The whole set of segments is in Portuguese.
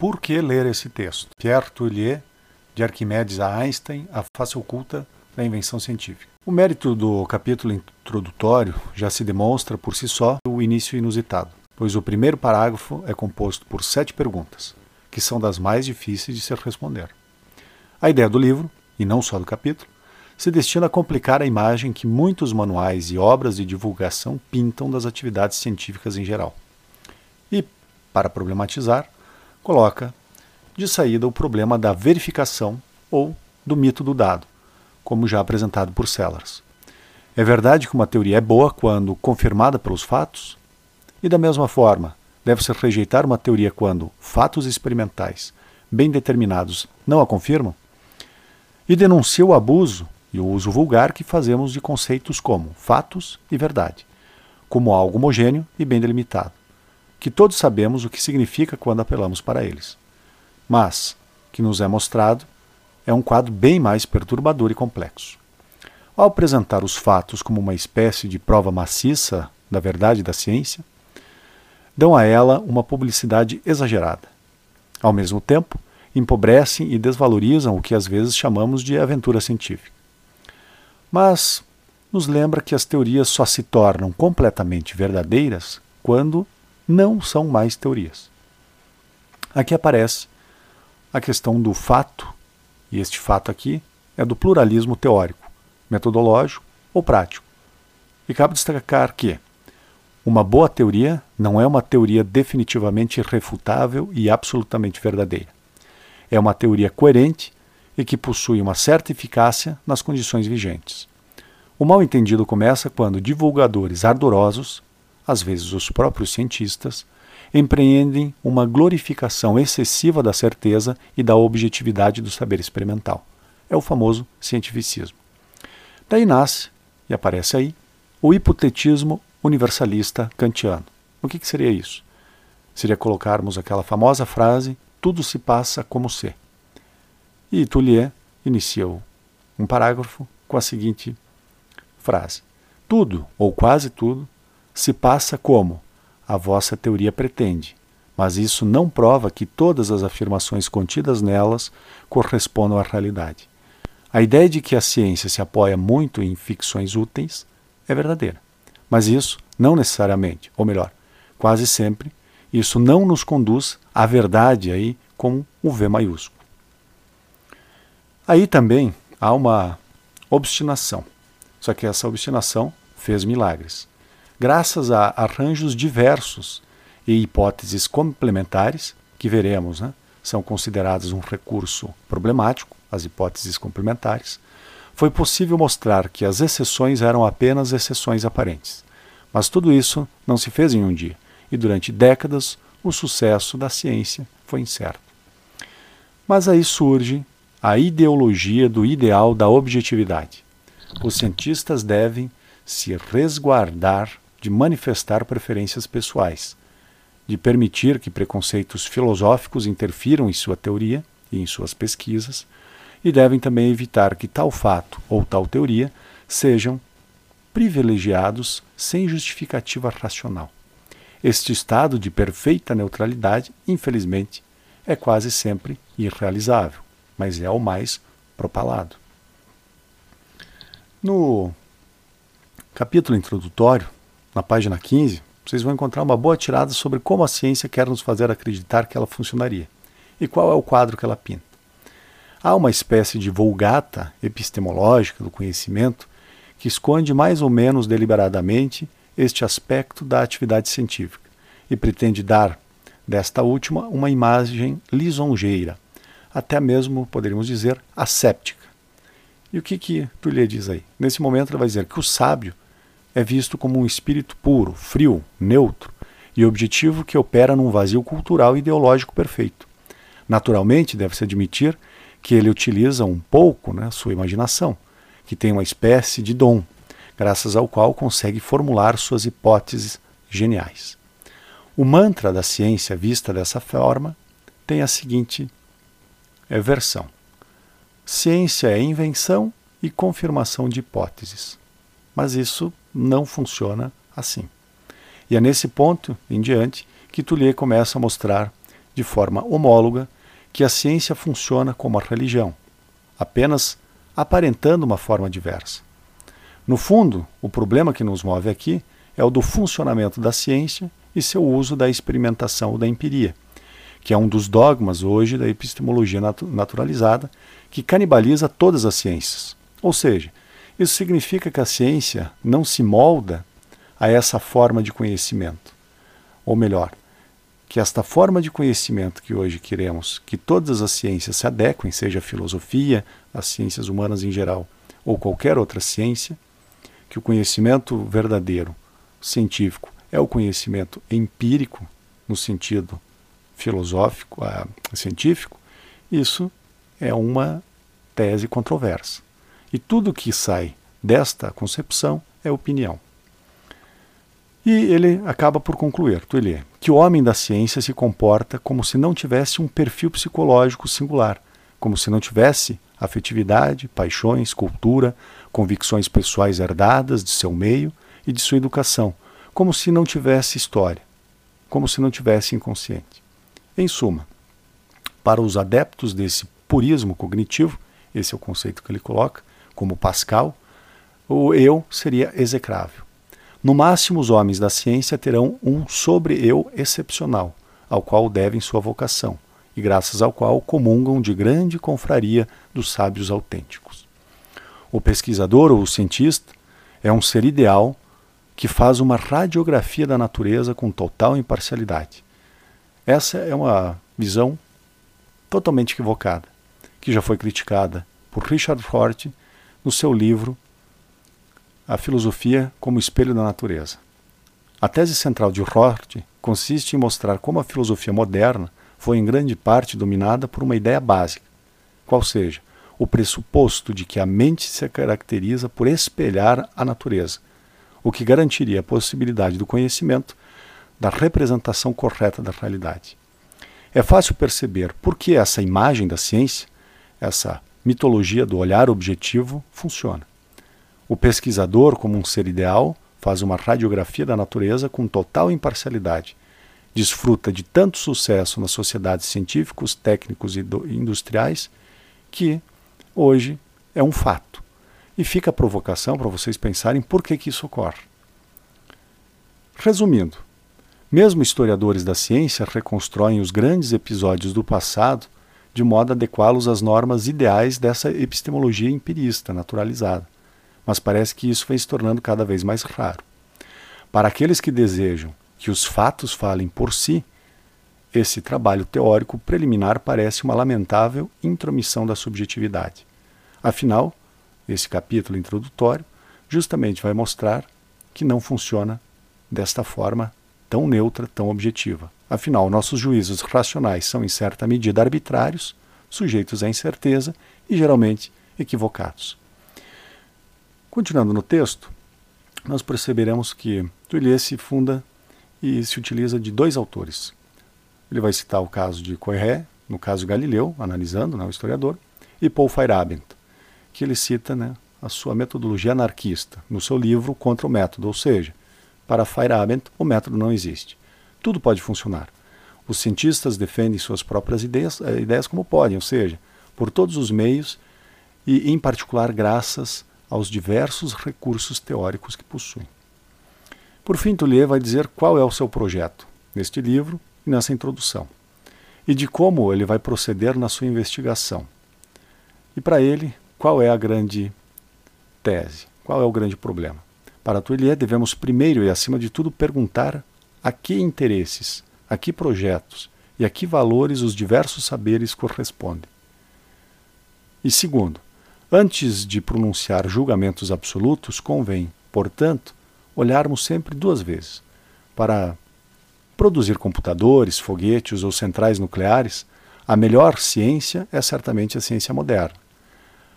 Por que ler esse texto? Pierre Tournier, de Arquimedes a Einstein, a face oculta da invenção científica. O mérito do capítulo introdutório já se demonstra por si só o início inusitado, pois o primeiro parágrafo é composto por sete perguntas, que são das mais difíceis de se responder. A ideia do livro, e não só do capítulo, se destina a complicar a imagem que muitos manuais e obras de divulgação pintam das atividades científicas em geral. E, para problematizar, coloca de saída o problema da verificação ou do mito do dado, como já apresentado por Sellers. É verdade que uma teoria é boa quando confirmada pelos fatos? E da mesma forma, deve-se rejeitar uma teoria quando fatos experimentais, bem determinados, não a confirmam? E denuncia o abuso e o uso vulgar que fazemos de conceitos como fatos e verdade, como algo homogêneo e bem delimitado, que todos sabemos o que significa quando apelamos para eles. Mas, que nos é mostrado, é um quadro bem mais perturbador e complexo. Ao apresentar os fatos como uma espécie de prova maciça da verdade da ciência, dão a ela uma publicidade exagerada. Ao mesmo tempo, empobrecem e desvalorizam o que às vezes chamamos de aventura científica. Mas nos lembra que as teorias só se tornam completamente verdadeiras quando não são mais teorias. Aqui aparece a questão do fato, e este fato aqui é do pluralismo teórico, metodológico ou prático. E cabe destacar que uma boa teoria não é uma teoria definitivamente irrefutável e absolutamente verdadeira. É uma teoria coerente e que possui uma certa eficácia nas condições vigentes. O mal-entendido começa quando divulgadores ardorosos, às vezes os próprios cientistas, empreendem uma glorificação excessiva da certeza e da objetividade do saber experimental. É o famoso cientificismo. Daí nasce, e aparece aí, o hipotetismo universalista kantiano. O que, que seria isso? Seria colocarmos aquela famosa frase: tudo se passa como se. E Tullier iniciou um parágrafo com a seguinte frase: Tudo, ou quase tudo, se passa como a vossa teoria pretende, mas isso não prova que todas as afirmações contidas nelas correspondam à realidade. A ideia de que a ciência se apoia muito em ficções úteis é verdadeira, mas isso não necessariamente, ou melhor, quase sempre, isso não nos conduz à verdade aí com o V maiúsculo. Aí também há uma obstinação, só que essa obstinação fez milagres graças a arranjos diversos e hipóteses complementares, que veremos, né, são consideradas um recurso problemático, as hipóteses complementares, foi possível mostrar que as exceções eram apenas exceções aparentes. Mas tudo isso não se fez em um dia, e durante décadas o sucesso da ciência foi incerto. Mas aí surge a ideologia do ideal da objetividade. Os cientistas devem se resguardar de manifestar preferências pessoais, de permitir que preconceitos filosóficos interfiram em sua teoria e em suas pesquisas, e devem também evitar que tal fato ou tal teoria sejam privilegiados sem justificativa racional. Este estado de perfeita neutralidade, infelizmente, é quase sempre irrealizável, mas é o mais propalado. No capítulo introdutório, na página 15, vocês vão encontrar uma boa tirada sobre como a ciência quer nos fazer acreditar que ela funcionaria e qual é o quadro que ela pinta. Há uma espécie de vulgata epistemológica do conhecimento que esconde mais ou menos deliberadamente este aspecto da atividade científica e pretende dar desta última uma imagem lisonjeira, até mesmo, poderíamos dizer, asséptica. E o que que Tullier diz aí? Nesse momento ele vai dizer que o sábio é visto como um espírito puro, frio, neutro e objetivo que opera num vazio cultural e ideológico perfeito. Naturalmente, deve-se admitir que ele utiliza um pouco né, sua imaginação, que tem uma espécie de dom, graças ao qual consegue formular suas hipóteses geniais. O mantra da ciência vista dessa forma tem a seguinte é, versão: Ciência é invenção e confirmação de hipóteses. Mas isso não funciona assim. E é nesse ponto em diante que Tullier começa a mostrar de forma homóloga que a ciência funciona como a religião, apenas aparentando uma forma diversa. No fundo, o problema que nos move aqui é o do funcionamento da ciência e seu uso da experimentação ou da empiria, que é um dos dogmas hoje da epistemologia naturalizada que canibaliza todas as ciências. Ou seja, isso significa que a ciência não se molda a essa forma de conhecimento. Ou melhor, que esta forma de conhecimento que hoje queremos que todas as ciências se adequem, seja a filosofia, as ciências humanas em geral, ou qualquer outra ciência, que o conhecimento verdadeiro, científico, é o conhecimento empírico, no sentido filosófico, uh, científico, isso é uma tese controversa. E tudo que sai desta concepção é opinião. E ele acaba por concluir, Tuelier, que o homem da ciência se comporta como se não tivesse um perfil psicológico singular, como se não tivesse afetividade, paixões, cultura, convicções pessoais herdadas de seu meio e de sua educação, como se não tivesse história, como se não tivesse inconsciente. Em suma, para os adeptos desse purismo cognitivo, esse é o conceito que ele coloca, como Pascal, o eu seria execrável. No máximo, os homens da ciência terão um sobre-eu excepcional, ao qual devem sua vocação, e graças ao qual comungam de grande confraria dos sábios autênticos. O pesquisador ou o cientista é um ser ideal que faz uma radiografia da natureza com total imparcialidade. Essa é uma visão totalmente equivocada, que já foi criticada por Richard Rorty no seu livro A Filosofia como Espelho da Natureza. A tese central de Rorty consiste em mostrar como a filosofia moderna foi em grande parte dominada por uma ideia básica, qual seja, o pressuposto de que a mente se caracteriza por espelhar a natureza, o que garantiria a possibilidade do conhecimento da representação correta da realidade. É fácil perceber por que essa imagem da ciência, essa mitologia do olhar objetivo, funciona. O pesquisador, como um ser ideal, faz uma radiografia da natureza com total imparcialidade. Desfruta de tanto sucesso nas sociedades científicos, técnicos e industriais que hoje é um fato. E fica a provocação para vocês pensarem por que, que isso ocorre. Resumindo, mesmo historiadores da ciência reconstroem os grandes episódios do passado de modo a adequá-los às normas ideais dessa epistemologia empirista naturalizada. Mas parece que isso vem se tornando cada vez mais raro. Para aqueles que desejam que os fatos falem por si, esse trabalho teórico preliminar parece uma lamentável intromissão da subjetividade. Afinal, esse capítulo introdutório justamente vai mostrar que não funciona desta forma tão neutra, tão objetiva. Afinal, nossos juízos racionais são, em certa medida, arbitrários, sujeitos à incerteza e geralmente equivocados. Continuando no texto, nós perceberemos que Tullier se funda e se utiliza de dois autores. Ele vai citar o caso de Coiré, no caso Galileu, analisando, né, o historiador, e Paul Feyerabend, que ele cita né, a sua metodologia anarquista no seu livro Contra o Método, ou seja, para Feyerabend, o método não existe. Tudo pode funcionar. Os cientistas defendem suas próprias ideias, eh, ideias como podem, ou seja, por todos os meios e, em particular, graças aos diversos recursos teóricos que possuem. Por fim, Tullier vai dizer qual é o seu projeto neste livro e nessa introdução, e de como ele vai proceder na sua investigação. E para ele, qual é a grande tese? Qual é o grande problema? Para Tuelier, devemos primeiro e acima de tudo perguntar a que interesses, a que projetos e a que valores os diversos saberes correspondem. E segundo, antes de pronunciar julgamentos absolutos, convém, portanto, olharmos sempre duas vezes. Para produzir computadores, foguetes ou centrais nucleares, a melhor ciência é certamente a ciência moderna.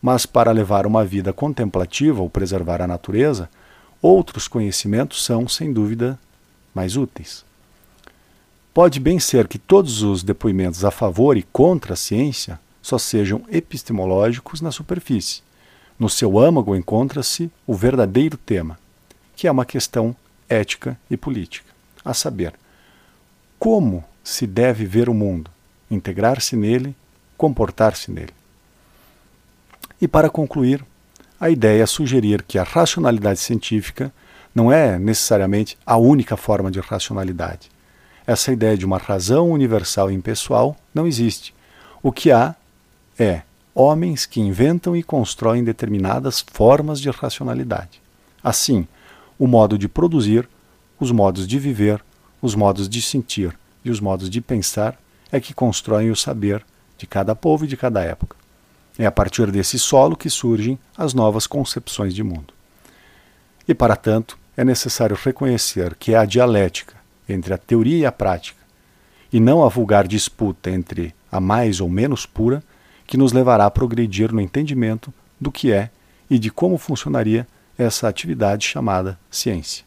Mas para levar uma vida contemplativa ou preservar a natureza, outros conhecimentos são, sem dúvida, mais úteis. Pode bem ser que todos os depoimentos a favor e contra a ciência só sejam epistemológicos na superfície. No seu âmago encontra-se o verdadeiro tema, que é uma questão ética e política, a saber, como se deve ver o mundo, integrar-se nele, comportar-se nele. E para concluir, a ideia é sugerir que a racionalidade científica não é necessariamente a única forma de racionalidade. Essa ideia de uma razão universal e impessoal não existe. O que há é homens que inventam e constroem determinadas formas de racionalidade. Assim, o modo de produzir, os modos de viver, os modos de sentir e os modos de pensar é que constroem o saber de cada povo e de cada época. É a partir desse solo que surgem as novas concepções de mundo. E, para tanto, é necessário reconhecer que é a dialética entre a teoria e a prática, e não a vulgar disputa entre a mais ou menos pura, que nos levará a progredir no entendimento do que é e de como funcionaria essa atividade chamada ciência.